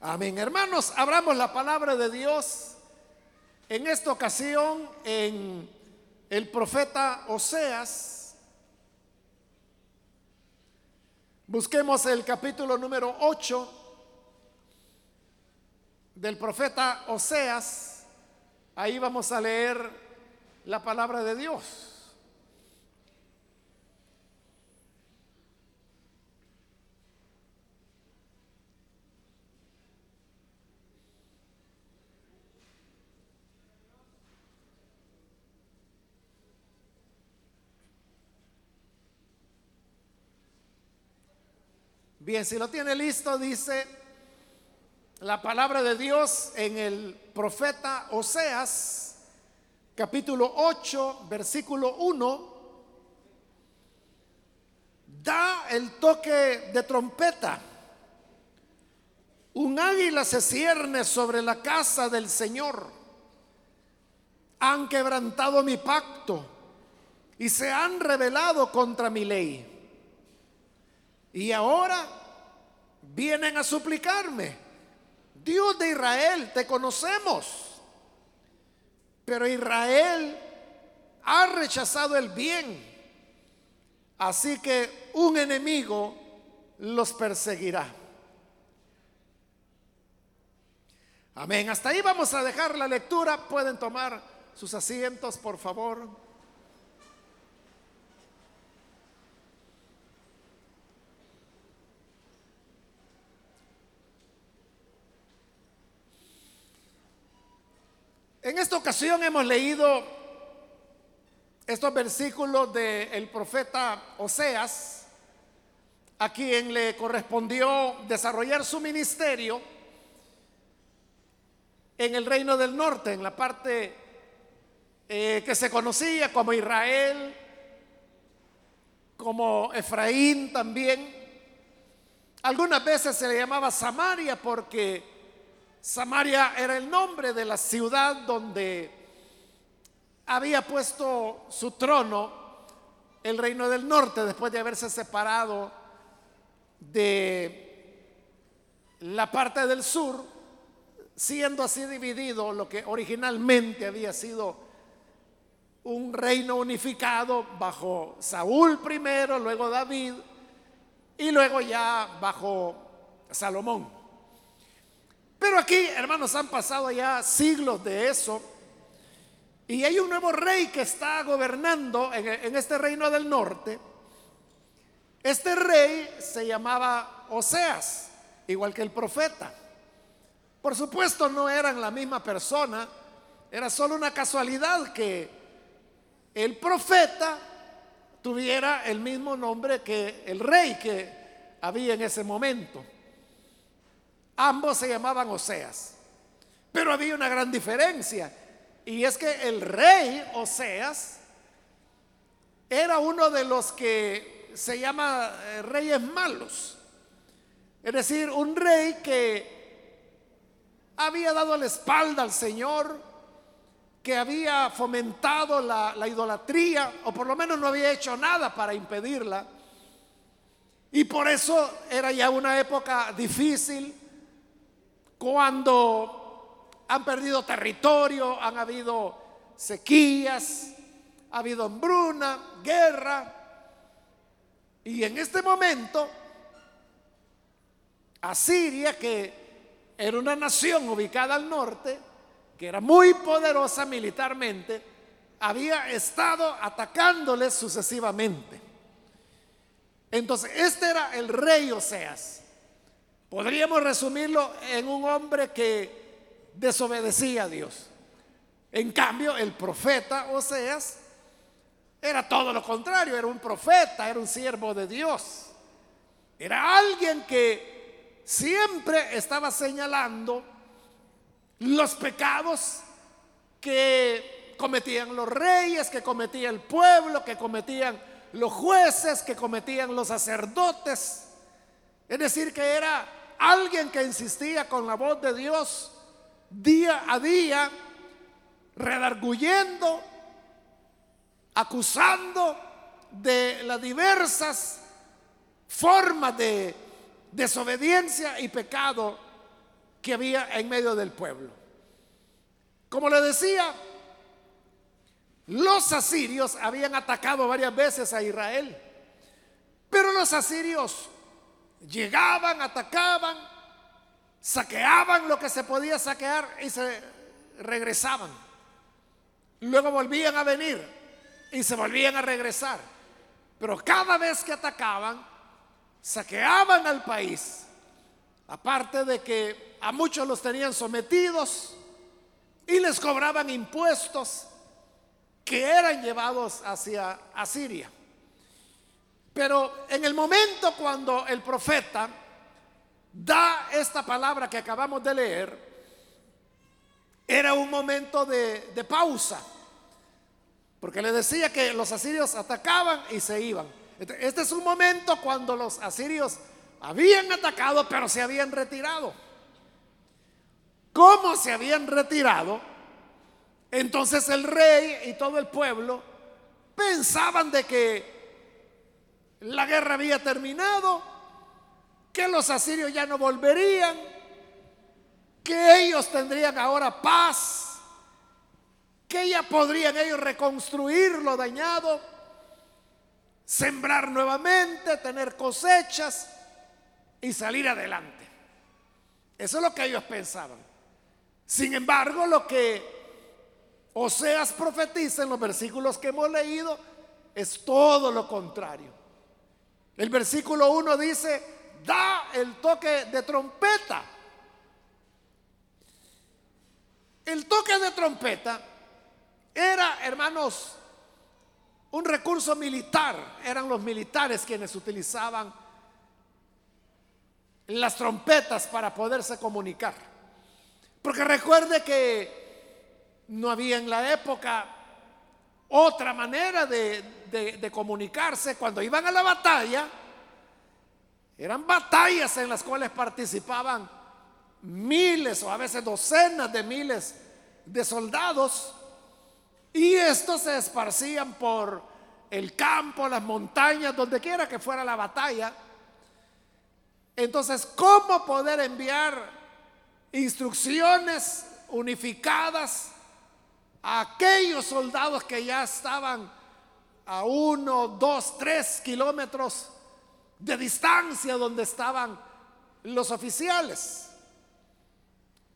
Amén. Hermanos, abramos la palabra de Dios en esta ocasión en el profeta Oseas. Busquemos el capítulo número 8 del profeta Oseas. Ahí vamos a leer la palabra de Dios. Bien, si lo tiene listo, dice la palabra de Dios en el profeta Oseas, capítulo 8, versículo 1. Da el toque de trompeta. Un águila se cierne sobre la casa del Señor. Han quebrantado mi pacto y se han rebelado contra mi ley. Y ahora vienen a suplicarme. Dios de Israel, te conocemos. Pero Israel ha rechazado el bien. Así que un enemigo los perseguirá. Amén. Hasta ahí vamos a dejar la lectura. Pueden tomar sus asientos, por favor. En esta ocasión hemos leído estos versículos del profeta Oseas, a quien le correspondió desarrollar su ministerio en el reino del norte, en la parte eh, que se conocía como Israel, como Efraín también. Algunas veces se le llamaba Samaria porque Samaria era el nombre de la ciudad donde había puesto su trono el reino del norte después de haberse separado de la parte del sur, siendo así dividido lo que originalmente había sido un reino unificado bajo Saúl primero, luego David y luego ya bajo Salomón. Pero aquí, hermanos, han pasado ya siglos de eso. Y hay un nuevo rey que está gobernando en, este reino del norte. Este rey se llamaba Oseas, igual que el profeta. Por supuesto no eran la misma persona, era solo una casualidad que el profeta tuviera el mismo nombre que el rey que había en ese momento. Ambos se llamaban Oseas. Pero había una gran diferencia. Y es que el rey Oseas era uno de los que se llama eh, reyes malos. Es decir, un rey que había dado la espalda al Señor, que había fomentado la, la, idolatría, o por lo menos no había hecho nada para impedirla. Y por eso era ya una época difícil, cuando han perdido territorio, han habido sequías, ha habido hambruna, guerra. Y en este momento, Asiria, que era una nación ubicada al norte, que era muy poderosa militarmente, había estado atacándoles sucesivamente. Entonces, este era el rey Oseas. Podríamos resumirlo en un hombre que desobedecía a Dios. En cambio, el profeta Oseas era todo lo contrario, era un profeta, era un siervo de Dios. Era alguien que siempre estaba señalando los pecados que cometían los reyes, que cometía el pueblo, que cometían los jueces, que cometían los sacerdotes. Es decir, que era alguien que insistía con la voz de Dios día a día, redarguyendo, acusando de las diversas formas de desobediencia y pecado que había en medio del pueblo. Como le decía, los asirios habían atacado varias veces a Israel, pero los asirios llegaban, atacaban, saqueaban lo que se podía saquear y se regresaban. Luego volvían a venir y se volvían a regresar. Pero cada vez que atacaban, saqueaban al país. Aparte de que a muchos los tenían sometidos y les cobraban impuestos que eran llevados hacia Asiria. Pero en el momento cuando el profeta da esta palabra que acabamos de leer, era un momento de, pausa. Porque le decía que los asirios atacaban y se iban. Este es un momento cuando los asirios habían atacado, pero se habían retirado. ¿Cómo se habían retirado? Entonces el rey y todo el pueblo pensaban de que la guerra había terminado, que los asirios ya no volverían, que ellos tendrían ahora paz que ya podrían ellos reconstruir lo dañado, sembrar nuevamente, tener cosechas y salir adelante. Eso es lo que ellos pensaban. Sin embargo, lo que Oseas profetiza en los versículos que hemos leído es todo lo contrario. El versículo 1 dice, da el toque de trompeta. El toque de trompeta era, hermanos, un recurso militar. Eran los militares quienes utilizaban las trompetas para poderse comunicar. Porque recuerde que no había en la época otra manera de, comunicarse. Cuando iban a la batalla, eran batallas en las cuales participaban miles o a veces docenas de miles de soldados. Y estos se esparcían por el campo, las montañas, donde quiera que fuera la batalla. Entonces, ¿cómo poder enviar instrucciones unificadas a aquellos soldados que ya estaban a uno, dos, tres kilómetros de distancia donde estaban los oficiales?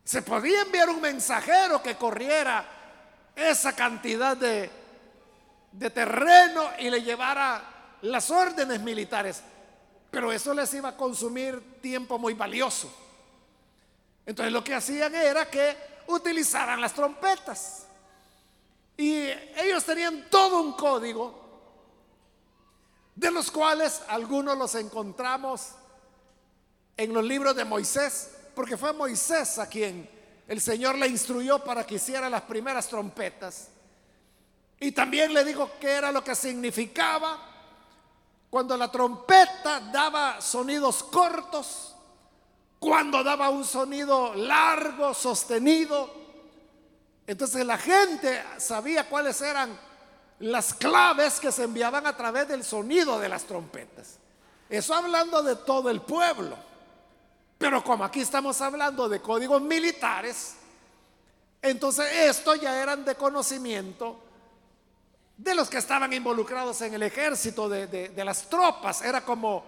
Se podía enviar un mensajero que corriera esa cantidad de, de terreno y le llevara las órdenes militares. Pero eso les iba a consumir tiempo muy valioso. Entonces lo que hacían era que utilizaran las trompetas. Y ellos tenían todo un código de los cuales algunos los encontramos en los libros de Moisés, porque fue Moisés a quien el Señor le instruyó para que hiciera las primeras trompetas. Y también le dijo qué era lo que significaba cuando la trompeta daba sonidos cortos, cuando daba un sonido largo, sostenido. Entonces la gente sabía cuáles eran las claves que se enviaban a través del sonido de las trompetas. Eso hablando de todo el pueblo. Pero como aquí estamos hablando de códigos militares, entonces esto ya eran de conocimiento de los que estaban involucrados en el ejército, de, de las tropas. Era como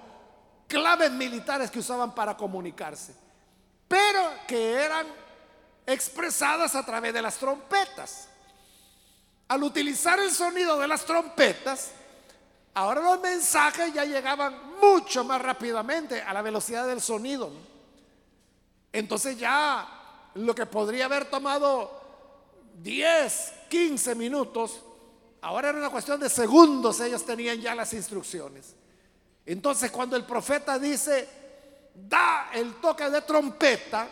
claves militares que usaban para comunicarse, pero que eran expresadas a través de las trompetas. Al utilizar el sonido de las trompetas, ahora los mensajes ya llegaban mucho más rápidamente a la velocidad del sonido. Entonces ya lo que podría haber tomado 10, 15 minutos, ahora era una cuestión de segundos, ellos tenían ya las instrucciones. Entonces cuando el profeta dice, da el toque de trompeta,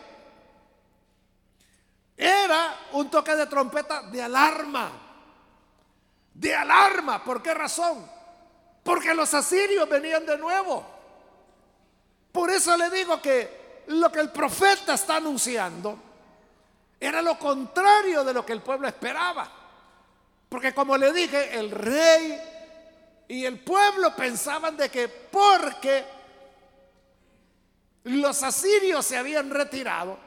era un toque de trompeta de alarma. De alarma, ¿por qué razón? Porque los asirios venían de nuevo. Por eso le digo que lo que el profeta está anunciando era lo contrario de lo que el pueblo esperaba. Porque como le dije, el rey y el pueblo pensaban de que porque los asirios se habían retirado,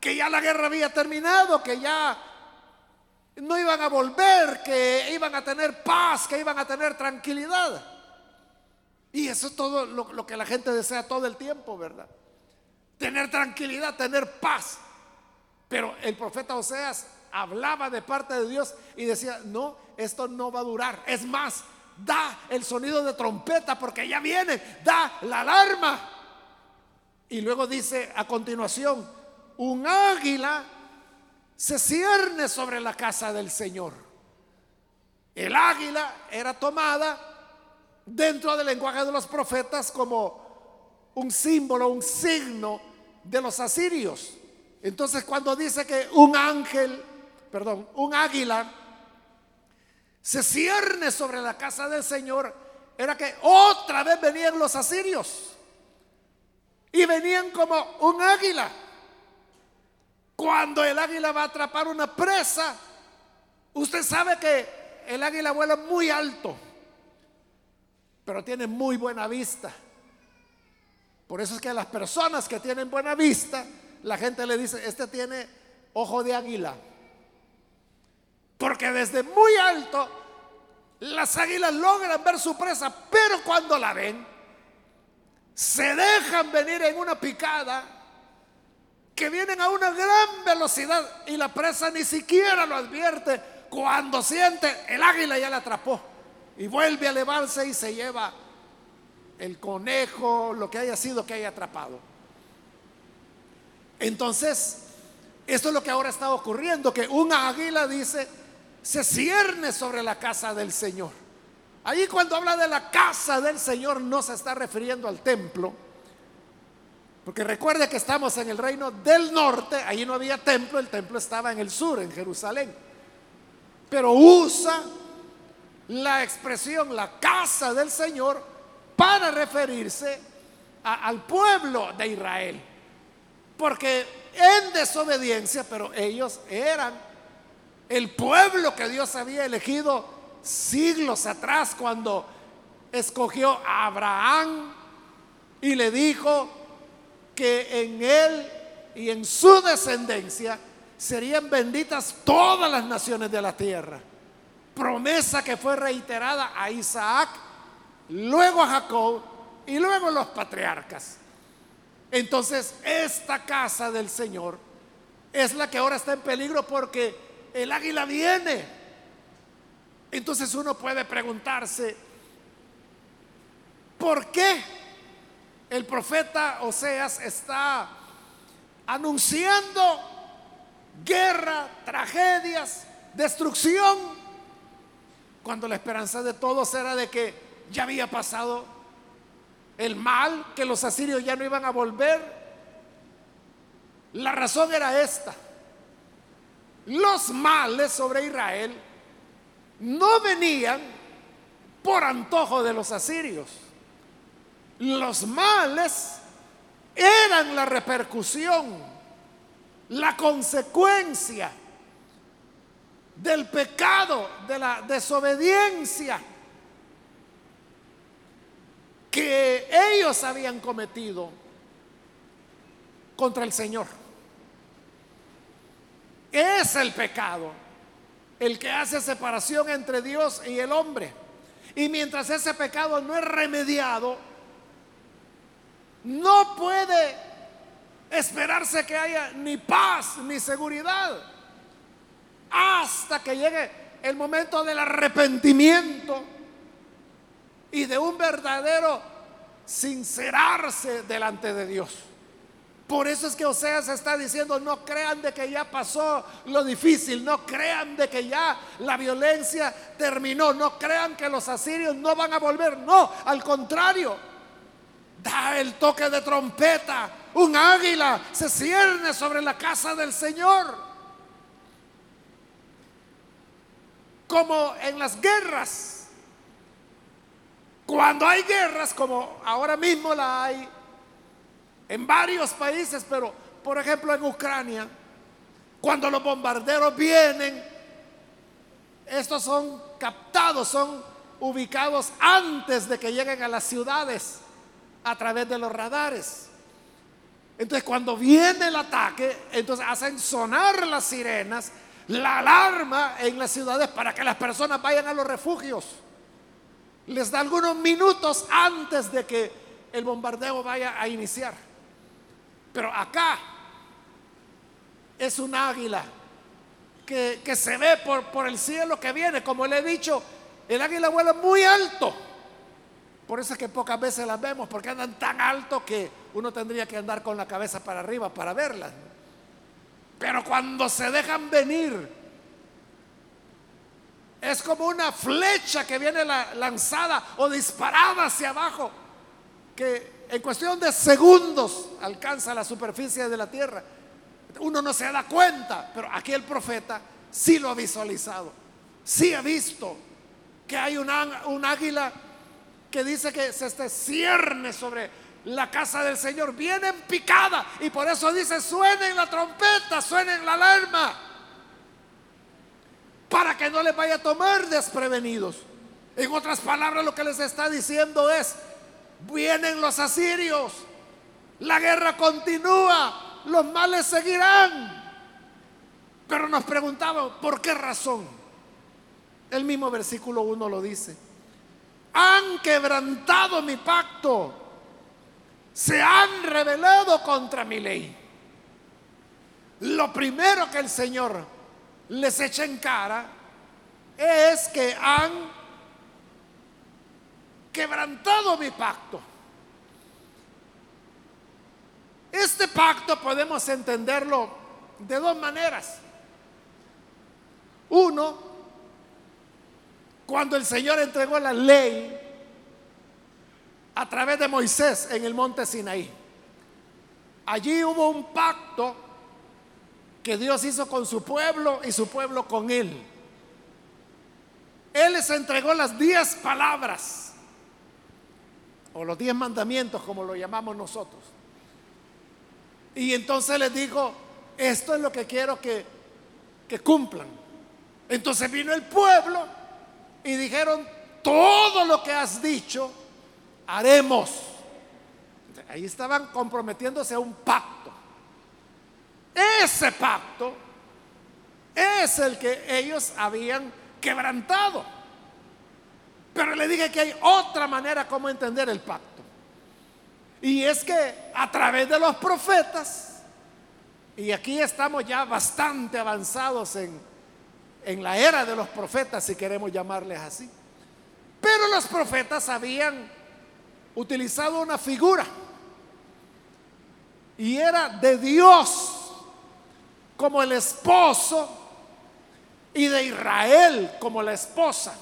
que ya la guerra había terminado, que ya no iban a volver, que iban a tener paz, que iban a tener tranquilidad. Y eso es todo lo, que la gente desea todo el tiempo, ¿verdad? Tener tranquilidad, tener paz. Pero el profeta Oseas hablaba de parte de Dios y decía, no, esto no va a durar. Es más, da el sonido de trompeta porque ya viene, da la alarma. Y luego dice a continuación, un águila se cierne sobre la casa del Señor. El águila era tomada dentro del lenguaje de los profetas como un símbolo, un signo de los asirios. Entonces cuando dice que un ángel, perdón, un águila se cierne sobre la casa del Señor, era que otra vez venían los asirios. Y venían como un águila. Cuando el águila va a atrapar una presa, usted sabe que el águila vuela muy alto, pero tiene muy buena vista. Por eso es que a las personas que tienen buena vista, la gente le dice, este tiene ojo de águila. Porque desde muy alto las águilas logran ver su presa, pero cuando la ven, se dejan venir en una picada que vienen a una gran velocidad y la presa ni siquiera lo advierte. Cuando siente, el águila ya la atrapó y vuelve a elevarse y se lleva el conejo, lo que haya sido que haya atrapado. Entonces, esto es lo que ahora está ocurriendo, que un águila dice, se cierne sobre la casa del Señor. Ahí cuando habla de la casa del Señor no se está refiriendo al templo, porque recuerde que estamos en el reino del norte, ahí no había templo, el templo estaba en el sur, en Jerusalén. Pero usa la expresión la casa del Señor para referirse al pueblo de Israel. Porque en desobediencia, pero ellos eran el pueblo que Dios había elegido siglos atrás cuando escogió a Abraham y le dijo, que en él y en su descendencia serían benditas todas las naciones de la tierra. Promesa que fue reiterada a Isaac, luego a Jacob y luego a los patriarcas. Entonces, esta casa del Señor es la que ahora está en peligro porque el águila viene. Entonces uno puede preguntarse, ¿por qué? El profeta Oseas está anunciando guerra, tragedias, destrucción, cuando la esperanza de todos era de que ya había pasado el mal, que los asirios ya no iban a volver. La razón era esta. Los males sobre Israel no venían por antojo de los asirios los males eran la repercusión, la consecuencia del pecado, de la desobediencia que ellos habían cometido contra el Señor. Es el pecado el que hace separación entre Dios y el hombre. Y mientras ese pecado no es remediado, no puede esperarse que haya ni paz ni seguridad hasta que llegue el momento del arrepentimiento y de un verdadero sincerarse delante de Dios. Por eso es que Oseas está diciendo, no crean de que ya pasó lo difícil, no crean de que ya la violencia terminó, no crean que los asirios no van a volver, no, al contrario da el toque de trompeta, un águila se cierne sobre la casa del Señor. Como en las guerras. Cuando hay guerras, como ahora mismo la hay en varios países, pero por ejemplo en Ucrania, cuando los bombarderos vienen, estos son captados, son ubicados antes de que lleguen a las ciudades a través de los radares. Entonces cuando viene el ataque, entonces hacen sonar las sirenas, la alarma en las ciudades para que las personas vayan a los refugios. Les da algunos minutos antes de que el bombardeo vaya a iniciar. Pero acá es un águila que, se ve por, por el cielo que viene. Como le he dicho, el águila vuela muy alto. Por eso es que pocas veces las vemos, porque andan tan alto que uno tendría que andar con la cabeza para arriba para verlas. Pero cuando se dejan venir, es como una flecha que viene lanzada o disparada hacia abajo, que en cuestión de segundos alcanza la superficie de la tierra. Uno no se da cuenta, pero aquí el profeta sí lo ha visualizado, sí ha visto que hay un, un águila que dice que se este cierne sobre la casa del Señor, viene en picada y por eso dice, suenen la trompeta, suenen la alarma, para que no les vaya a tomar desprevenidos. En otras palabras, lo que les está diciendo es, vienen los asirios, la guerra continúa, los males seguirán. Pero nos preguntamos, ¿por qué razón? El mismo versículo 1 lo dice han quebrantado mi pacto, se han rebelado contra mi ley. Lo primero que el Señor les echa en cara es que han quebrantado mi pacto. Este pacto podemos entenderlo de dos maneras. Uno, cuando el Señor entregó la ley a través de Moisés en el monte Sinaí. Allí hubo un pacto que Dios hizo con su pueblo y su pueblo con él. Él les entregó las diez palabras, o los diez mandamientos, como lo llamamos nosotros. Y entonces les dijo, esto es lo que quiero que, que cumplan. Entonces vino el pueblo y dijeron, todo lo que has dicho, haremos. Ahí estaban comprometiéndose a un pacto. Ese pacto es el que ellos habían quebrantado. Pero le dije que hay otra manera como entender el pacto. Y es que a través de los profetas, y aquí estamos ya bastante avanzados en, en la era de los profetas, si queremos llamarles así. Pero los profetas habían utilizado una figura y era de Dios como el esposo y de Israel como la esposa,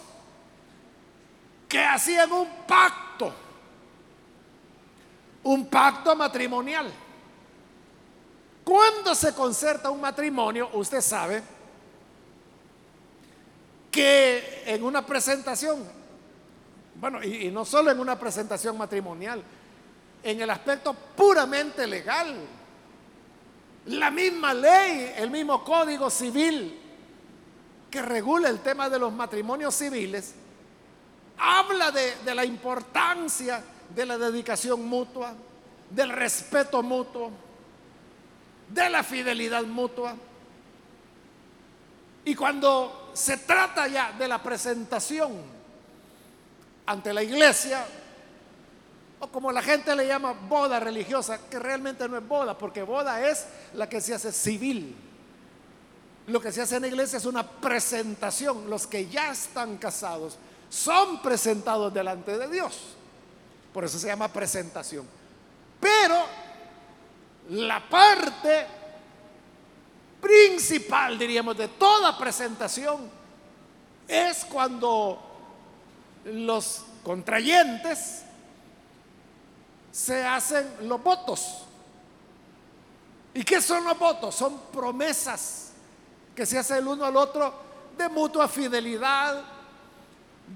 que hacían un pacto, un pacto matrimonial. Cuando se concerta un matrimonio, usted sabe, que en una presentación, bueno, y, no solo en una presentación matrimonial, en el aspecto puramente legal, la misma ley, el mismo código civil que regula el tema de los matrimonios civiles, habla de, la importancia de la dedicación mutua, del respeto mutuo, de la fidelidad mutua. Y cuando se trata ya de la presentación ante la iglesia, o como la gente le llama boda religiosa, que realmente no es boda, porque boda es la que se hace civil. Lo que se hace en la iglesia es una presentación. Los que ya están casados son presentados delante de Dios. Por eso se llama presentación. Pero la parte principal, diríamos, de toda presentación es cuando los contrayentes se hacen los votos. ¿Y qué son los votos? Son promesas que se hacen el uno al otro de mutua fidelidad,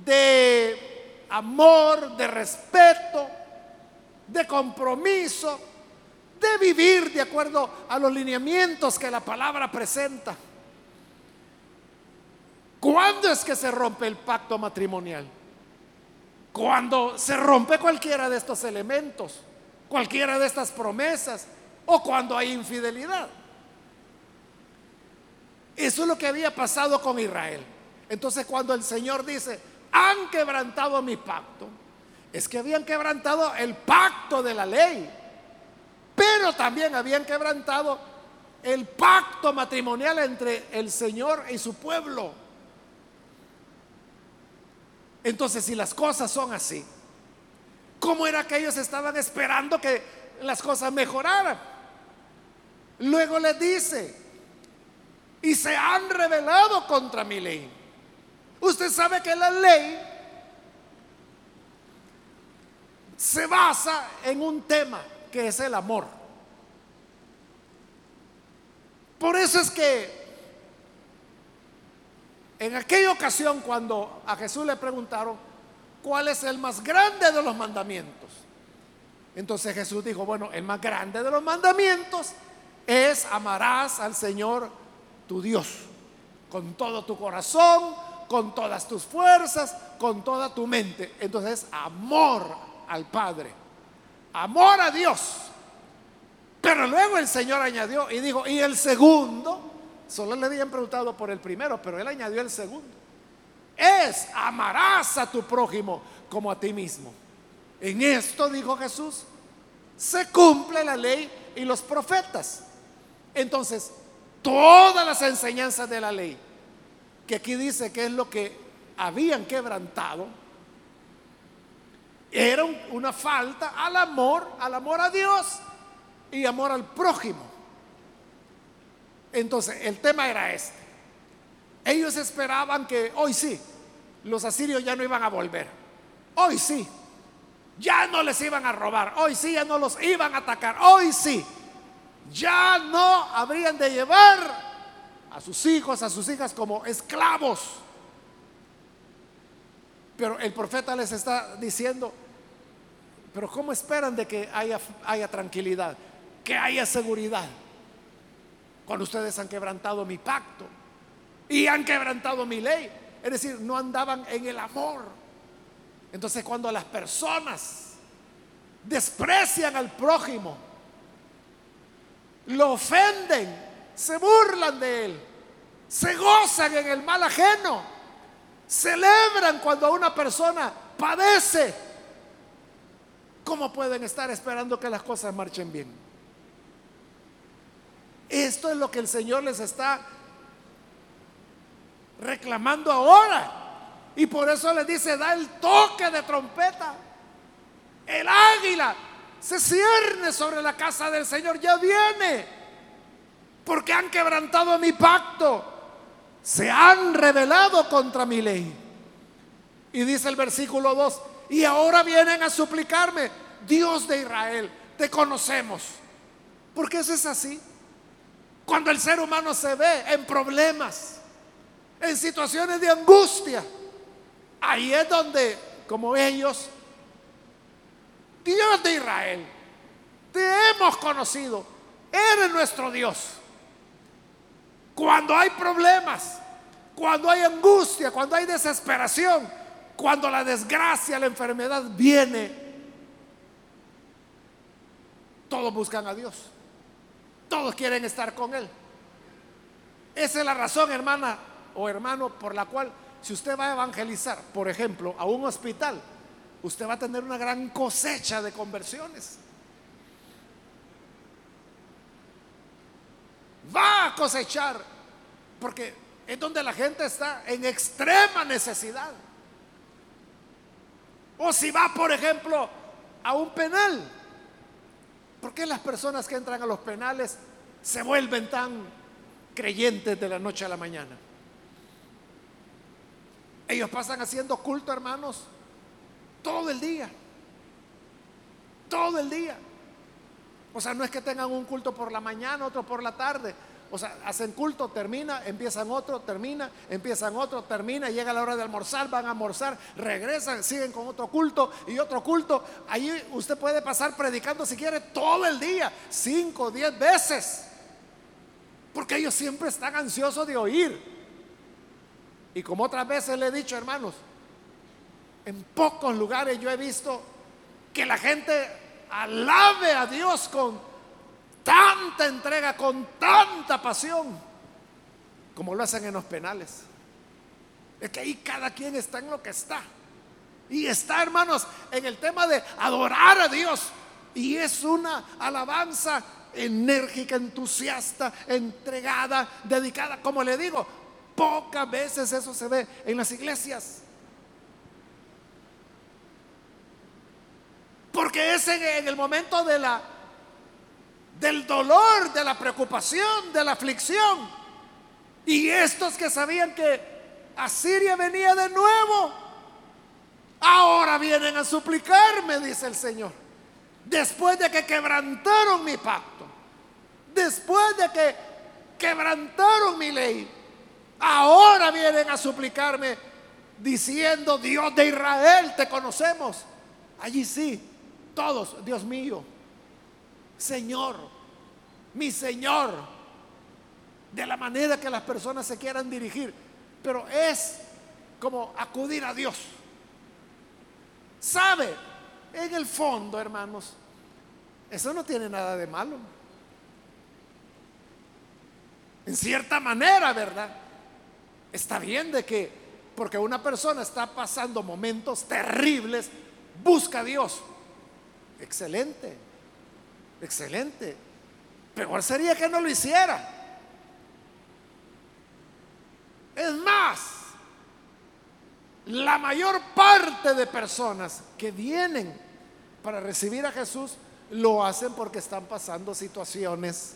de amor, de respeto, de compromiso de vivir de acuerdo a los lineamientos que la palabra presenta. ¿Cuándo es que se rompe el pacto matrimonial? Cuando se rompe cualquiera de estos elementos, cualquiera de estas promesas, o cuando hay infidelidad. Eso es lo que había pasado con Israel. Entonces cuando el Señor dice, han quebrantado mi pacto, es que habían quebrantado el pacto de la ley, pero también habían quebrantado el pacto matrimonial entre el Señor y su pueblo. Entonces, si las cosas son así, ¿cómo era que ellos estaban esperando que las cosas mejoraran? Luego les dice, y se han rebelado contra mi ley. Usted sabe que la ley se basa en un tema que es el amor. Por eso es que en aquella ocasión cuando a Jesús le preguntaron cuál es el más grande de los mandamientos, entonces Jesús dijo, bueno, el más grande de los mandamientos es amarás al Señor tu Dios con todo tu corazón, con todas tus fuerzas, con toda tu mente. Entonces, amor al Padre, amor a Dios. Pero luego el Señor añadió y dijo, y el segundo, solo le habían preguntado por el primero, pero él añadió el segundo. Es amarás a tu prójimo como a ti mismo. En esto, dijo Jesús, se cumple la ley y los profetas. Entonces, todas las enseñanzas de la ley, que aquí dice que es lo que habían quebrantado, era una falta al amor, al amor a Dios y amor al prójimo. Entonces, el tema era este. Ellos esperaban que hoy sí, los asirios ya no iban a volver. Hoy sí, ya no les iban a robar. Hoy sí, ya no los iban a atacar. Hoy sí, ya no habrían de llevar a sus hijos, a sus hijas como esclavos. Pero el profeta les está diciendo, pero ¿cómo esperan de que haya, haya tranquilidad? que haya seguridad. Cuando ustedes han quebrantado mi pacto y han quebrantado mi ley, es decir, no andaban en el amor. Entonces cuando las personas desprecian al prójimo, lo ofenden, se burlan de él, se gozan en el mal ajeno, celebran cuando una persona padece, ¿cómo pueden estar esperando que las cosas marchen bien? Esto es lo que el Señor les está reclamando ahora. Y por eso les dice, da el toque de trompeta. El águila se cierne sobre la casa del Señor, ya viene. Porque han quebrantado mi pacto. Se han rebelado contra mi ley. Y dice el versículo 2, y ahora vienen a suplicarme, Dios de Israel, te conocemos. Porque eso es así. Cuando el ser humano se ve en problemas, en situaciones de angustia, ahí es donde, como ellos, Dios de Israel, te hemos conocido, eres nuestro Dios. Cuando hay problemas, cuando hay angustia, cuando hay desesperación, cuando la desgracia, la enfermedad viene, todos buscan a Dios. Todos quieren estar con Él. Esa es la razón, hermana o hermano, por la cual si usted va a evangelizar, por ejemplo, a un hospital, usted va a tener una gran cosecha de conversiones. Va a cosechar, porque es donde la gente está en extrema necesidad. O si va, por ejemplo, a un penal, ¿Por qué las personas que entran a los penales se vuelven tan creyentes de la noche a la mañana? Ellos pasan haciendo culto, hermanos, todo el día. Todo el día. O sea, no es que tengan un culto por la mañana, otro por la tarde. O sea, hacen culto, termina, empiezan otro, termina, empiezan otro, termina, llega la hora de almorzar, van a almorzar, regresan, siguen con otro culto y otro culto. Allí usted puede pasar predicando si quiere todo el día, cinco, diez veces. Porque ellos siempre están ansiosos de oír. Y como otras veces le he dicho, hermanos, en pocos lugares yo he visto que la gente alabe a Dios con tanta entrega, con tanta pasión, como lo hacen en los penales. Es que ahí cada quien está en lo que está. Y está, hermanos, en el tema de adorar a Dios. Y es una alabanza enérgica, entusiasta, entregada, dedicada. Como le digo, pocas veces eso se ve en las iglesias. Porque es en, el momento de la del dolor, de la preocupación, de la aflicción. Y estos que sabían que Asiria venía de nuevo, ahora vienen a suplicarme, dice el Señor. Después de que quebrantaron mi pacto, después de que quebrantaron mi ley, ahora vienen a suplicarme diciendo, Dios de Israel, te conocemos. Allí sí, todos, Dios mío, Señor, mi Señor, de la manera que las personas se quieran dirigir, pero es como acudir a Dios. ¿Sabe? En el fondo, hermanos, eso no tiene nada de malo. En cierta manera, ¿verdad? Está bien de que, porque una persona está pasando momentos terribles, busca a Dios. Excelente, excelente. Peor sería que no lo hiciera. Es más, la mayor parte de personas que vienen para recibir a Jesús lo hacen porque están pasando situaciones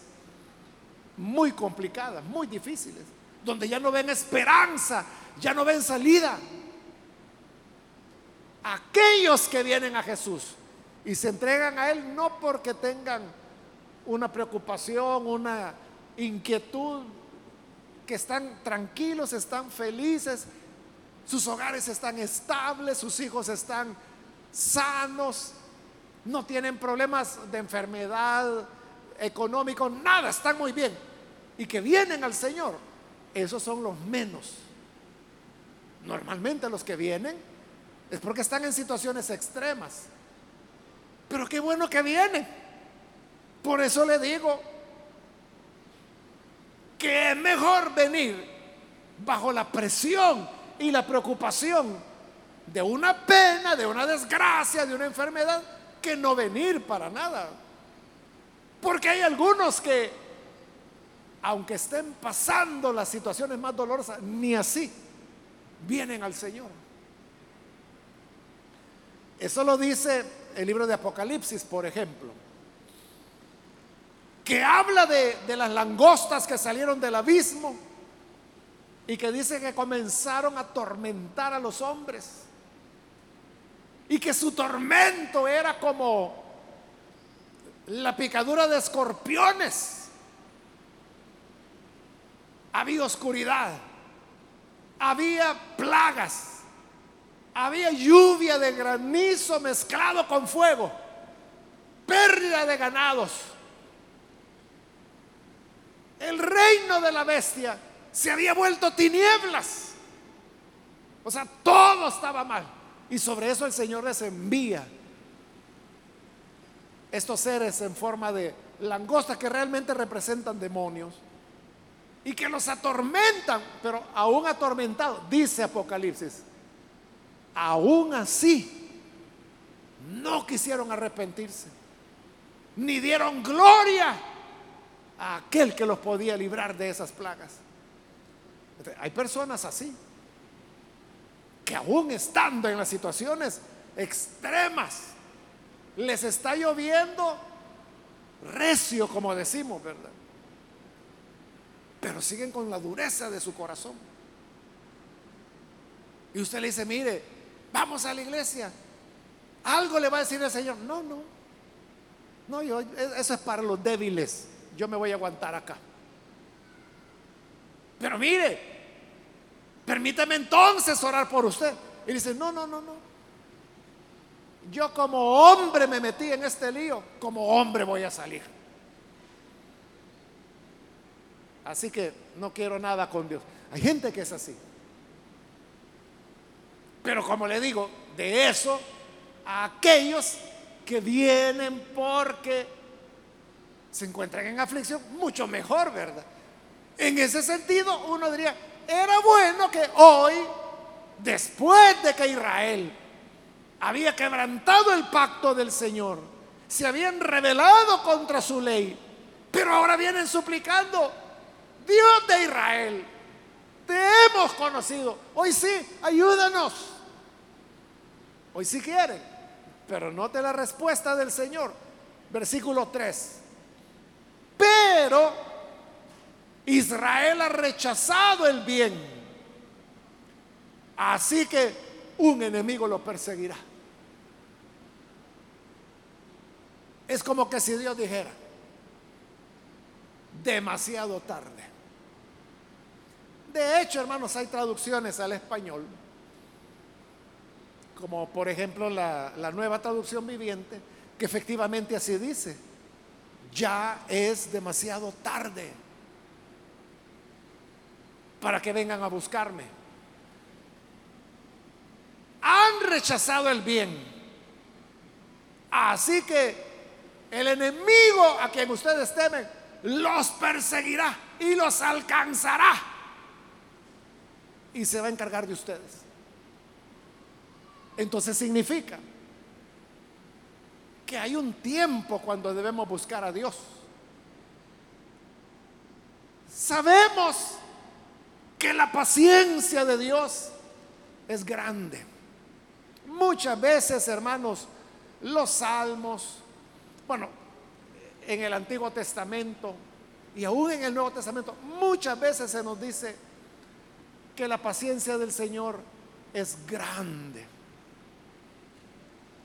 muy complicadas, muy difíciles, donde ya no ven esperanza, ya no ven salida. Aquellos que vienen a Jesús y se entregan a Él no porque tengan una preocupación, una inquietud, que están tranquilos, están felices, sus hogares están estables, sus hijos están sanos, no tienen problemas de enfermedad económico, nada, están muy bien. Y que vienen al Señor, esos son los menos. Normalmente los que vienen es porque están en situaciones extremas. Pero qué bueno que vienen. Por eso le digo que es mejor venir bajo la presión y la preocupación de una pena, de una desgracia, de una enfermedad, que no venir para nada. Porque hay algunos que, aunque estén pasando las situaciones más dolorosas, ni así vienen al Señor. Eso lo dice el libro de Apocalipsis, por ejemplo, que habla de, las langostas que salieron del abismo y que dice que comenzaron a atormentar a los hombres y que su tormento era como la picadura de escorpiones. Había oscuridad, había plagas, había lluvia de granizo mezclado con fuego, pérdida de ganados. El reino de la bestia se había vuelto tinieblas. O sea, todo estaba mal. Y sobre eso el Señor les envía estos seres en forma de langosta que realmente representan demonios y que los atormentan, pero aún atormentado, dice Apocalipsis, aún así no quisieron arrepentirse, ni dieron gloria a aquel que los podía librar de esas plagas. Hay personas así, que aún estando en las situaciones extremas, les está lloviendo recio, como decimos, ¿verdad? Pero siguen con la dureza de su corazón. Y usted le dice, mire, vamos a la iglesia. Algo le va a decir el Señor. No, no. No, yo, eso es para los débiles. Yo me voy a aguantar acá. Pero mire, permítame entonces orar por usted. Y dice, no, no, no, no. Yo como hombre me metí en este lío, como hombre voy a salir. Así que no quiero nada con Dios. Hay gente que es así. Pero como le digo, de eso a aquellos que vienen porque se encuentran en aflicción, mucho mejor, ¿verdad? En ese sentido, uno diría, era bueno que hoy, después de que Israel había quebrantado el pacto del Señor, se habían rebelado contra su ley, pero ahora vienen suplicando, Dios de Israel, te hemos conocido, hoy sí, ayúdanos. Hoy sí quieren, pero note la respuesta del Señor, versículo 3. Pero Israel ha rechazado el bien, así que un enemigo lo perseguirá. Es como que si Dios dijera, demasiado tarde. De hecho, hermanos, hay traducciones al español, como por ejemplo la, nueva traducción viviente, que efectivamente así dice, ya es demasiado tarde para que vengan a buscarme. Han rechazado el bien. Así que el enemigo a quien ustedes temen los perseguirá y los alcanzará. Y se va a encargar de ustedes. Entonces significa que hay un tiempo cuando debemos buscar a Dios. Sabemos que la paciencia de Dios es grande. Muchas veces, hermanos, los salmos, bueno, en el Antiguo Testamento y aún en el Nuevo Testamento, muchas veces se nos dice que la paciencia del Señor es grande,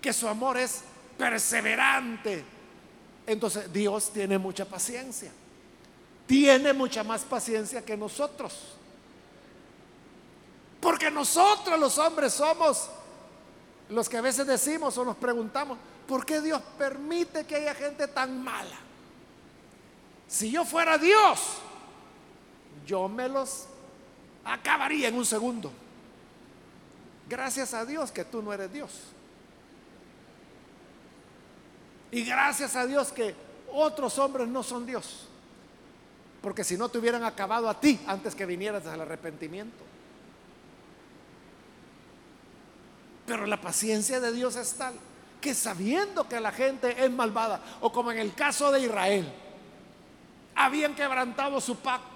que su amor es perseverante. Entonces Dios tiene mucha paciencia, tiene mucha más paciencia que nosotros. Porque nosotros los hombres somos los que a veces decimos o nos preguntamos, ¿Por qué Dios permite que haya gente tan mala? Si yo fuera Dios, yo me los acabaría en un segundo. Gracias a Dios que tú no eres Dios. Y gracias a Dios que otros hombres no son Dios. Porque si no te hubieran acabado a ti antes que vinieras al arrepentimiento. Pero la paciencia de Dios es tal que sabiendo que la gente es malvada, o como en el caso de Israel, habían quebrantado su pacto,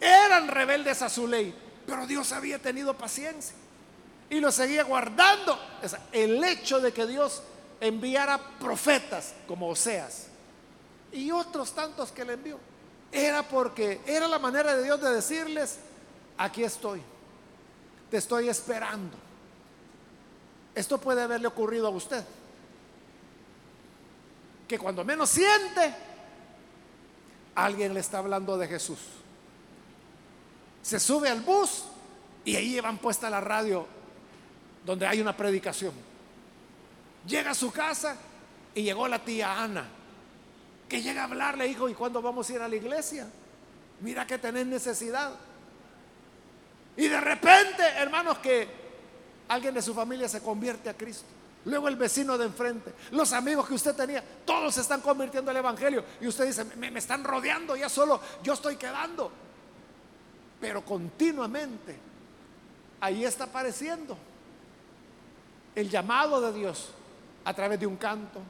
eran rebeldes a su ley, pero Dios había tenido paciencia y lo seguía guardando. El hecho de que Dios enviara profetas como Oseas y otros tantos que le envió, era porque era la manera de Dios de decirles, aquí estoy, te estoy esperando. Esto puede haberle ocurrido a usted. Que cuando menos siente, alguien le está hablando de Jesús. Se sube al bus y ahí llevan puesta la radio donde hay una predicación. Llega a su casa y llegó la tía Ana, que llega a hablarle, hijo, ¿y cuándo vamos a ir a la iglesia? Mira que tenés necesidad. Y de repente, hermanos, que alguien de su familia se convierte a Cristo. Luego el vecino de enfrente, los amigos que usted tenía, todos se están convirtiendo al Evangelio. Y usted dice, me, están rodeando, ya solo yo estoy quedando. Pero continuamente, ahí está apareciendo el llamado de Dios a través de un canto,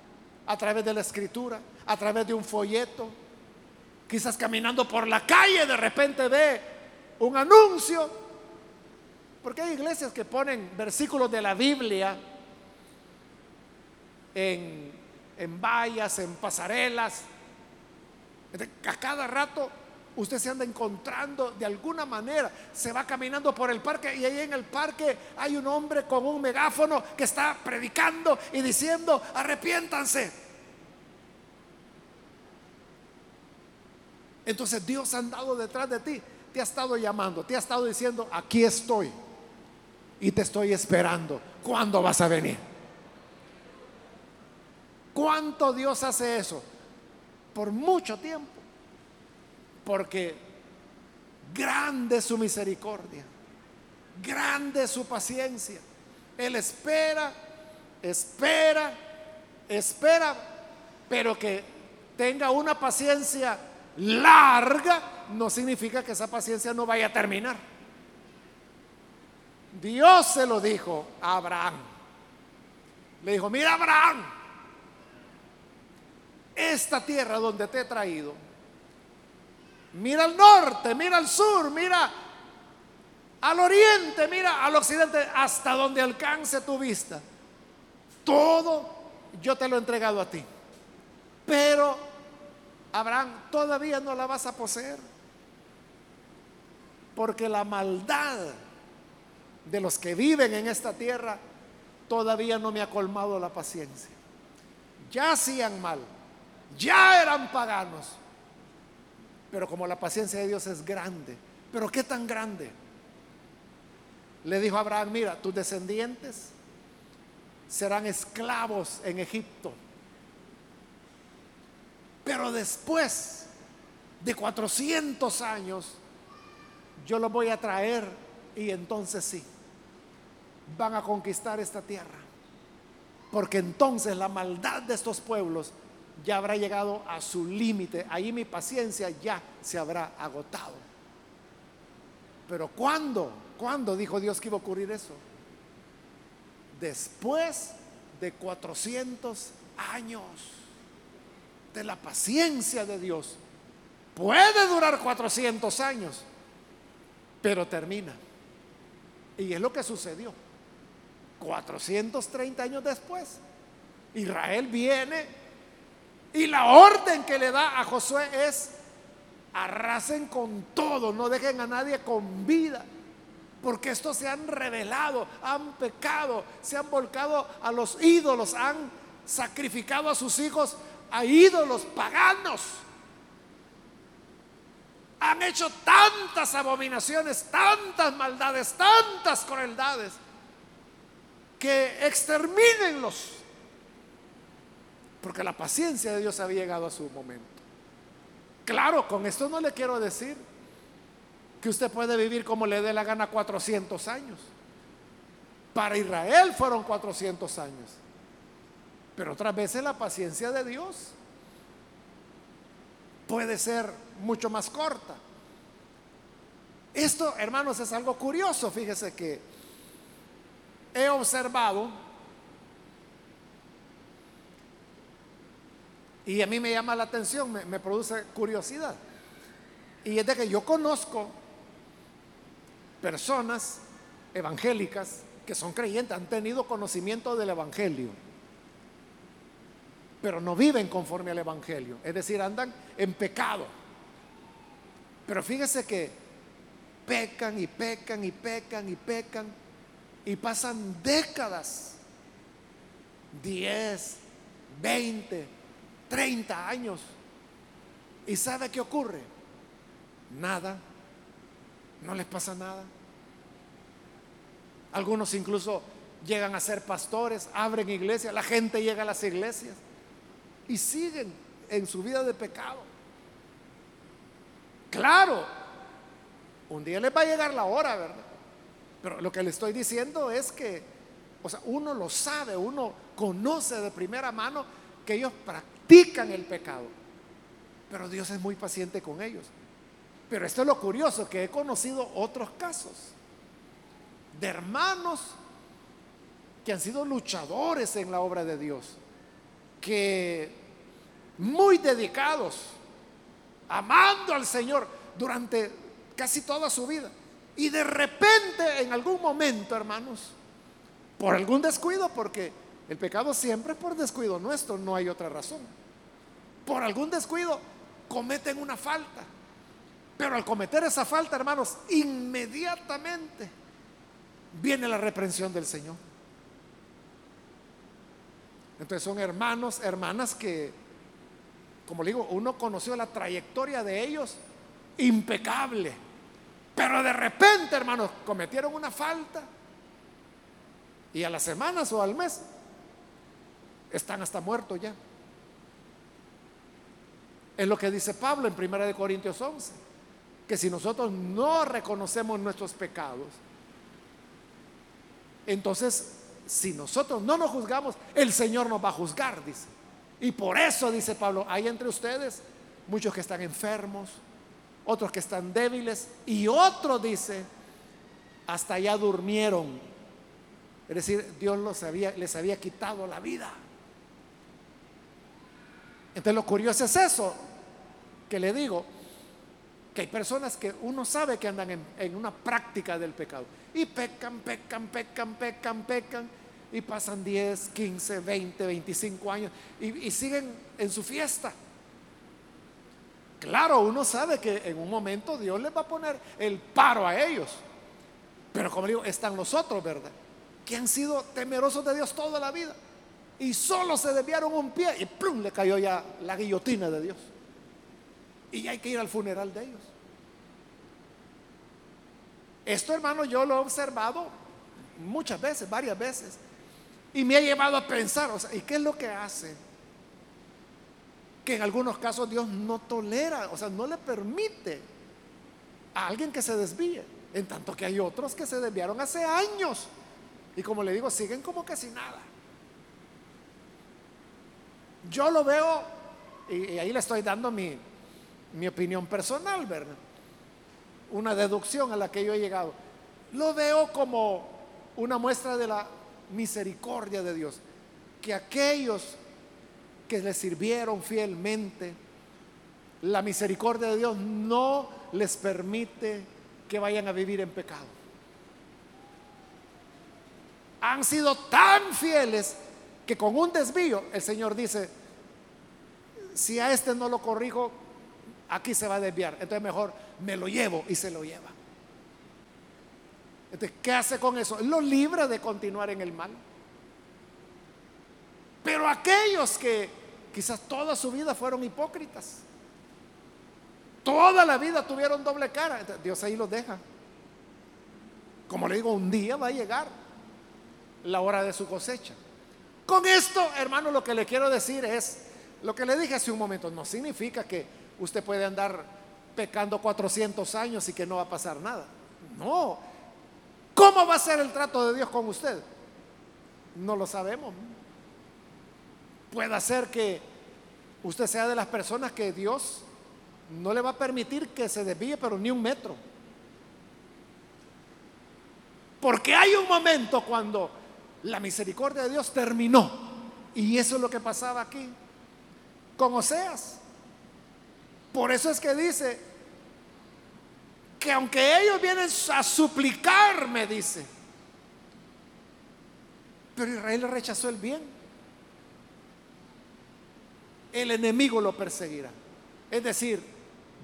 a través de la escritura, a través de un folleto. Quizás caminando por la calle de repente ve un anuncio porque hay iglesias que ponen versículos de la Biblia en, en vallas, en pasarelas. A cada rato usted se anda encontrando de alguna manera, se va caminando por el parque y ahí en el parque hay un hombre con un megáfono que está predicando y diciendo, arrepiéntanse. Entonces Dios ha andado detrás de ti, te ha estado llamando, te ha estado diciendo, aquí estoy y te estoy esperando. ¿Cuándo vas a venir? ¿Cuánto Dios hace eso? Por mucho tiempo. Porque grande es su misericordia, grande es su paciencia. Él espera, espera, espera, pero que tenga una paciencia larga, no significa que esa paciencia no vaya a terminar. Dios se lo dijo a Abraham. Le dijo, mira Abraham, esta tierra donde te he traído, mira al norte, mira al sur, mira al oriente, mira al occidente, hasta donde alcance tu vista. Todo yo te lo he entregado a ti. Pero, Abraham, todavía no la vas a poseer. Porque la maldad de los que viven en esta tierra todavía no me ha colmado la paciencia. Ya hacían mal, ya eran paganos. Pero como la paciencia de Dios es grande, pero ¿qué tan grande? Le dijo a Abraham, mira, tus descendientes serán esclavos en Egipto. Pero después de 400 años, yo los voy a traer y entonces sí, van a conquistar esta tierra. Porque entonces la maldad de estos pueblos ya habrá llegado a su límite. Ahí mi paciencia ya se habrá agotado. Pero ¿cuándo? ¿Cuándo dijo Dios que iba a ocurrir eso? Después de 400 años de la paciencia de Dios. Puede durar 400 años, pero termina. Y es lo que sucedió. 430 años después, Israel viene y la orden que le da a Josué es, arrasen con todo, no dejen a nadie con vida, porque estos se han revelado, han pecado, se han volcado a los ídolos, han sacrificado a sus hijos a ídolos paganos. Han hecho tantas abominaciones, tantas maldades, tantas crueldades, que exterminenlos. Porque la paciencia de Dios había llegado a su momento. Claro, con esto no le quiero decir que usted puede vivir como le dé la gana 400 años. Para Israel fueron 400 años. Pero otras veces la paciencia de Dios puede ser mucho más corta. Esto, hermanos, es algo curioso. Fíjese que he observado y a mí me llama la atención, me, produce curiosidad. Y es de que yo conozco personas evangélicas que son creyentes, han tenido conocimiento del Evangelio, pero no viven conforme al Evangelio, es decir, andan en pecado. Pero fíjese que pecan y pecan y pecan y pecan y pasan décadas, 10, 20, 30 años. ¿Y sabe qué ocurre? Nada, no les pasa nada. Algunos incluso llegan a ser pastores, abren iglesias, la gente llega a las iglesias y siguen en su vida de pecado. Claro, un día les va a llegar la hora, ¿verdad? Pero lo que le estoy diciendo es que, o sea, uno lo sabe, uno conoce de primera mano que ellos practican el pecado. Pero Dios es muy paciente con ellos. Pero esto es lo curioso, que he conocido otros casos de hermanos que han sido luchadores en la obra de Dios, que muy dedicados, amando al Señor durante casi toda su vida. Y de repente, en algún momento, hermanos, por algún descuido, porque el pecado siempre es por descuido nuestro, no hay otra razón. Por algún descuido cometen una falta. Pero al cometer esa falta, hermanos, inmediatamente viene la reprensión del Señor. Entonces son hermanos, hermanas que, como le digo, uno conoció la trayectoria de ellos impecable. Pero de repente, hermanos, cometieron una falta y a las semanas o al mes están hasta muertos ya. Es lo que dice Pablo en 1 Corintios 11, que si nosotros no reconocemos nuestros pecados, entonces si nosotros no nos juzgamos, el Señor nos va a juzgar, dice. Y por eso, dice Pablo, hay entre ustedes muchos que están enfermos, otros que están débiles y otros, dice, hasta ya durmieron. Es decir, Dios les había quitado la vida. Entonces lo curioso es eso, que le digo, que hay personas que uno sabe que andan en, una práctica del pecado. Y pecan, pecan, pecan, pecan, pecan. Y pasan 10, 15, 20, 25 años. Y, y siguen en su fiesta. Claro, uno sabe que en un momento Dios les va a poner el paro a ellos. Pero como digo, están los otros, ¿verdad? Que han sido temerosos de Dios toda la vida y solo se desviaron un pie y plum, le cayó ya la guillotina de Dios. Y hay que ir al funeral de ellos. Esto, hermano, yo lo he observado muchas veces, varias veces. Y me ha llevado a pensar, ¿y qué es lo que hace? Que en algunos casos Dios no tolera, o sea, no le permite a alguien que se desvíe. En tanto que hay otros que se desviaron hace años. Y como le digo, siguen como que sin nada. Yo lo veo, y, ahí le estoy dando mi, mi opinión personal, ¿verdad? Una deducción a la que yo he llegado. Lo veo como una muestra de la misericordia de Dios. Que aquellos que le sirvieron fielmente, la misericordia de Dios no les permite que vayan a vivir en pecado. Han sido tan fieles que con un desvío el Señor dice, si a este no lo corrijo, aquí se va a desviar. Entonces mejor me lo llevo y se lo lleva. Entonces, ¿qué hace con eso? Lo libra de continuar en el mal. Pero aquellos que quizás toda su vida fueron hipócritas, toda la vida tuvieron doble cara, Dios ahí los deja. Como le digo, un día va a llegar la hora de su cosecha. Con esto, hermano, lo que le quiero decir es, lo que le dije hace un momento, no significa que usted puede andar pecando 400 años y que no va a pasar nada. No. ¿Cómo va a ser el trato de Dios con usted? No lo sabemos. Puede ser que usted sea de las personas que Dios no le va a permitir que se desvíe, pero ni un metro. Porque hay un momento cuando la misericordia de Dios terminó. Y eso es lo que pasaba aquí con Oseas. Por eso es que dice que aunque ellos vienen a suplicarme, dice, pero Israel rechazó el bien. El enemigo lo perseguirá. Es decir,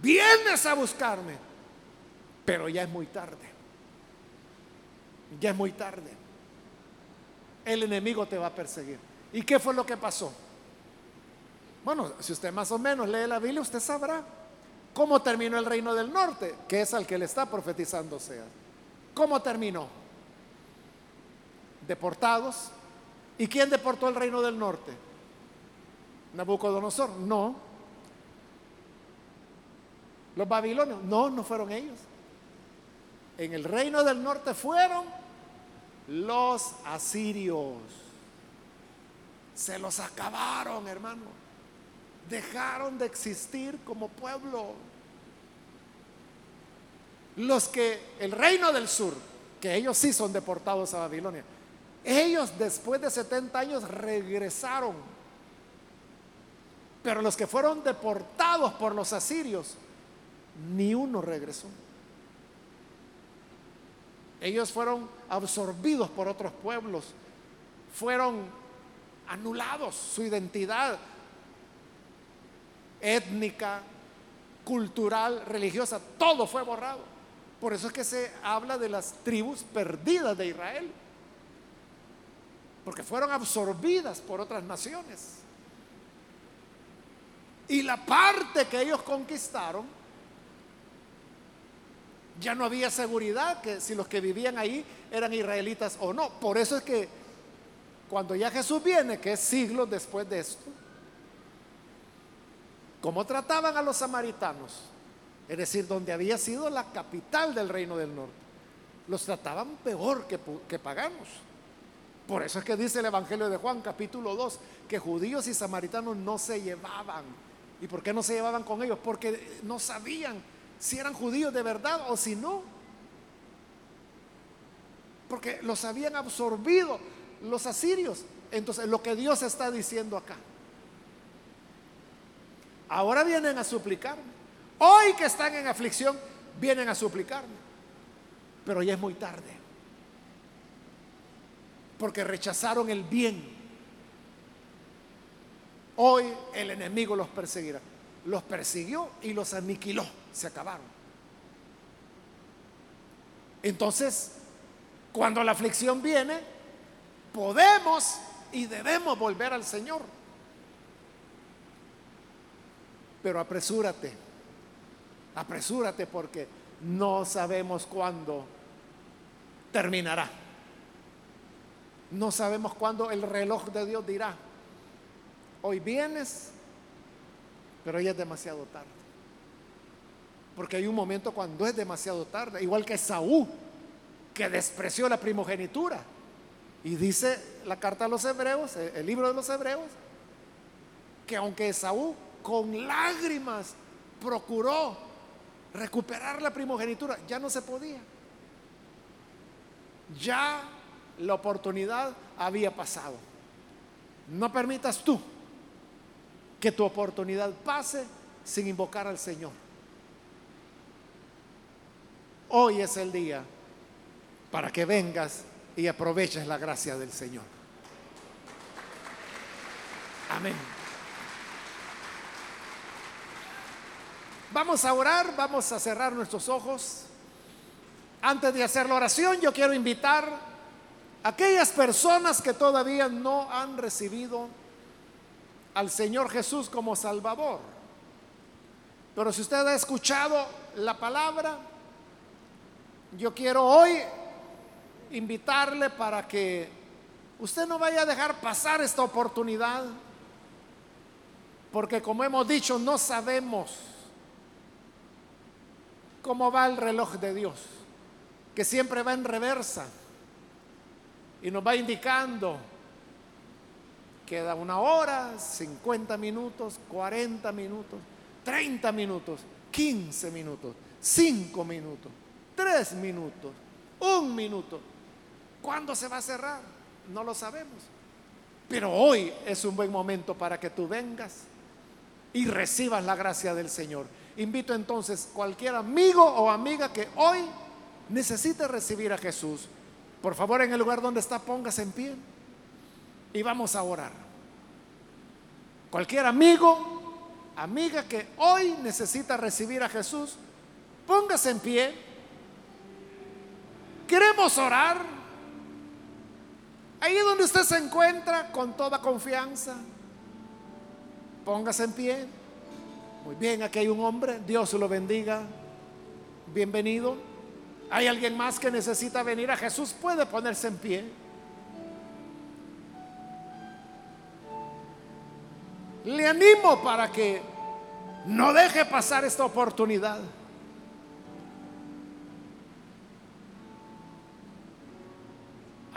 vienes a buscarme, pero ya es muy tarde. Ya es muy tarde el enemigo te va a perseguir. ¿Y qué fue lo que pasó? Bueno, si usted más o menos lee la Biblia, usted sabrá cómo terminó el reino del norte, que es al que le está profetizando sea. ¿Cómo terminó? Deportados. ¿Y quién deportó el reino del norte? Nabucodonosor. No. Los babilonios. No, no fueron ellos. En el reino del norte fueron los asirios. Se los acabaron, hermano. Dejaron de existir como pueblo. Los que el reino del sur, que ellos sí son deportados a Babilonia, ellos después de 70 años regresaron. Pero los que fueron deportados por los asirios, ni uno regresó. Ellos fueron absorbidos por otros pueblos, fueron anulados, su identidad étnica, cultural, religiosa, todo fue borrado. Por eso es que se habla de las tribus perdidas de Israel, porque fueron absorbidas por otras naciones. Y la parte que ellos conquistaron, ya no había seguridad que si los que vivían ahí eran israelitas o no. Por eso es que cuando ya Jesús viene, que es siglos después de esto, ¿cómo trataban a los samaritanos? Es decir, donde había sido la capital del reino del norte. Los trataban peor que, que paganos. Por eso es que dice el Evangelio de Juan, capítulo 2, que judíos y samaritanos no se llevaban. ¿Y por qué no se llevaban con ellos? Porque no sabían si eran judíos de verdad o si no. Porque los habían absorbido los asirios. Entonces, lo que Dios está diciendo acá. Ahora vienen a suplicarme. Hoy que están en aflicción, vienen a suplicarme. Pero ya es muy tarde. Porque rechazaron el bien. Hoy el enemigo los perseguirá. Los persiguió y los aniquiló. Se acabaron. Entonces, cuando la aflicción viene, podemos y debemos volver al Señor. Pero apresúrate, apresúrate porque no sabemos cuándo terminará. No sabemos cuándo el reloj de Dios dirá, hoy vienes, pero ya es demasiado tarde. Porque hay un momento cuando es demasiado tarde, igual que Saúl, que despreció la primogenitura. Y dice la carta a los hebreos, el libro de los hebreos, que aunque Esaú con lágrimas procuró recuperar la primogenitura, ya no se podía. Ya la oportunidad había pasado. No permitas tú que tu oportunidad pase sin invocar al Señor. Hoy es el día para que vengas y aproveches la gracia del Señor. Amén. Vamos a orar, vamos a cerrar nuestros ojos. Antes de hacer la oración, yo quiero invitar a aquellas personas que todavía no han recibido al Señor Jesús como Salvador. Pero si usted ha escuchado la palabra, yo quiero hoy invitarle para que usted no vaya a dejar pasar esta oportunidad, porque como hemos dicho, no sabemos cómo va el reloj de Dios, que siempre va en reversa y nos va indicando, queda una hora, 50 minutos, 40 minutos, 30 minutos, 15 minutos, 5 minutos, 3 minutos, un minuto. ¿Cuándo se va a cerrar? No lo sabemos. Pero hoy es un buen momento para que tú vengas y recibas la gracia del Señor. Invito entonces cualquier amigo o amiga que hoy necesite recibir a Jesús. Por favor, en el lugar donde está, póngase en pie y vamos a orar. Cualquier amigo, amiga que hoy necesita recibir a Jesús, póngase en pie. Queremos orar Ahí donde usted se encuentra, con toda confianza, póngase en pie. Muy bien, aquí hay un hombre, Dios lo bendiga. Bienvenido. ¿Hay alguien más que necesita venir a Jesús? Puede ponerse en pie. Le animo para que no deje pasar esta oportunidad.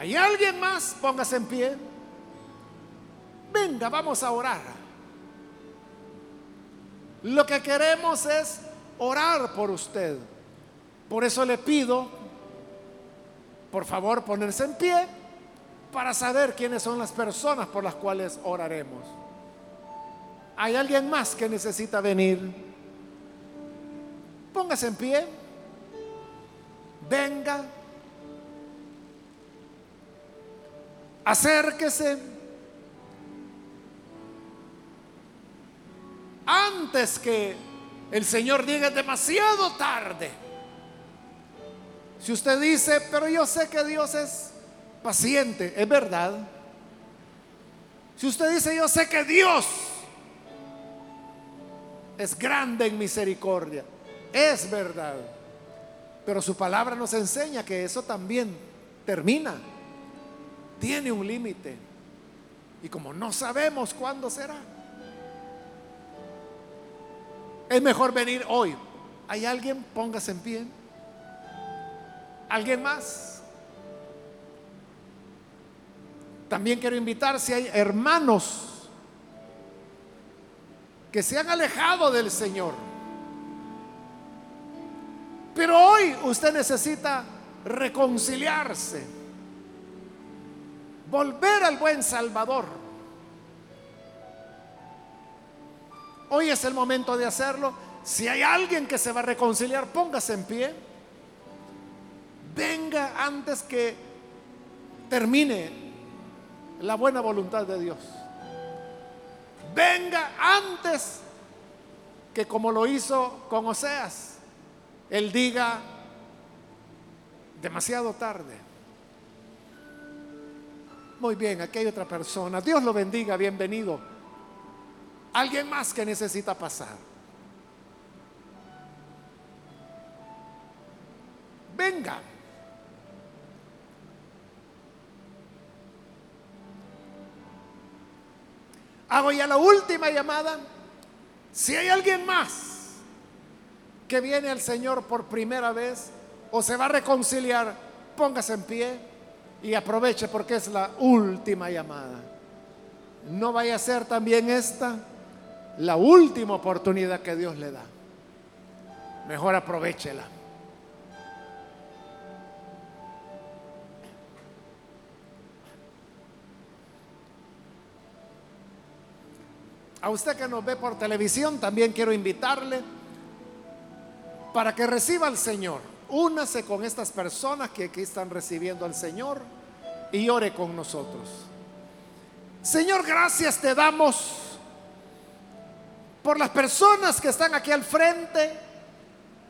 ¿Hay alguien más? Póngase en pie. Venga, vamos a orar. Lo que queremos es orar por usted. Por eso le pido, por favor, ponerse en pie para saber quiénes son las personas por las cuales oraremos. ¿Hay alguien más que necesita venir? Póngase en pie. Venga. Acérquese antes que el Señor diga demasiado tarde. Si usted dice, pero yo sé que Dios es paciente, es verdad. Si usted dice, yo sé que Dios es grande en misericordia, es verdad. Pero su palabra nos enseña que eso también termina tiene un límite. Y como no sabemos cuándo será, es mejor venir hoy. ¿Hay alguien? Póngase en pie. ¿Alguien más? También quiero invitar si hay hermanos que se han alejado del Señor. Pero hoy usted necesita reconciliarse, volver al buen Salvador. Hoy es el momento de hacerlo. Si hay alguien que se va a reconciliar, póngase en pie. Venga antes que termine la buena voluntad de Dios. Venga antes que como lo hizo con Oseas, él diga demasiado tarde. Muy bien, aquí hay otra persona. Dios lo bendiga, bienvenido. Alguien más que necesita pasar. Venga. Hago ya la última llamada. Si hay alguien más que viene al Señor por primera vez o se va a reconciliar, póngase en pie y aproveche porque es la última llamada. No vaya a ser también esta la última oportunidad que Dios le da. Mejor aprovechela. A usted que nos ve por televisión, también quiero invitarle para que reciba al Señor. Únase con estas personas que aquí están recibiendo al Señor y ore con nosotros. Señor, gracias te damos por las personas que están aquí al frente,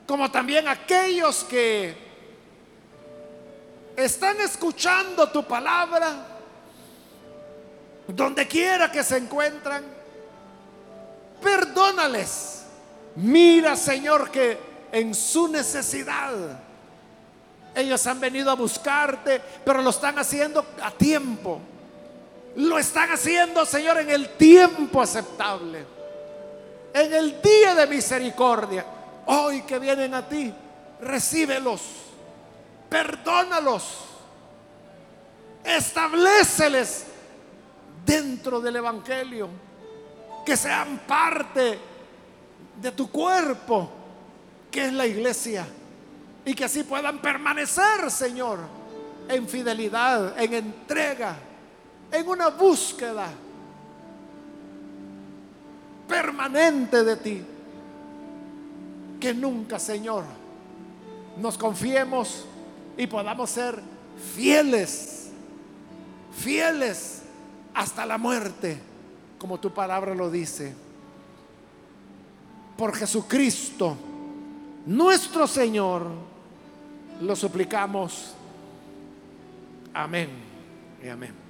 como también aquellos que están escuchando tu palabra, donde quiera que se encuentran perdónales. Mira, Señor, que en su necesidad ellos han venido a buscarte, pero lo están haciendo a tiempo. Lo están haciendo, Señor, en el tiempo aceptable. En el día de misericordia. Hoy que vienen a ti, recíbelos. Perdónalos. Estableceles dentro del Evangelio que sean parte de tu cuerpo, que es la iglesia, y que así puedan permanecer, Señor, en fidelidad, en entrega, en una búsqueda permanente de ti. Que nunca, Señor, nos confiemos y podamos ser fieles, fieles hasta la muerte como tu palabra lo dice. Por Jesucristo, nuestro Señor, lo suplicamos. Amén y amén.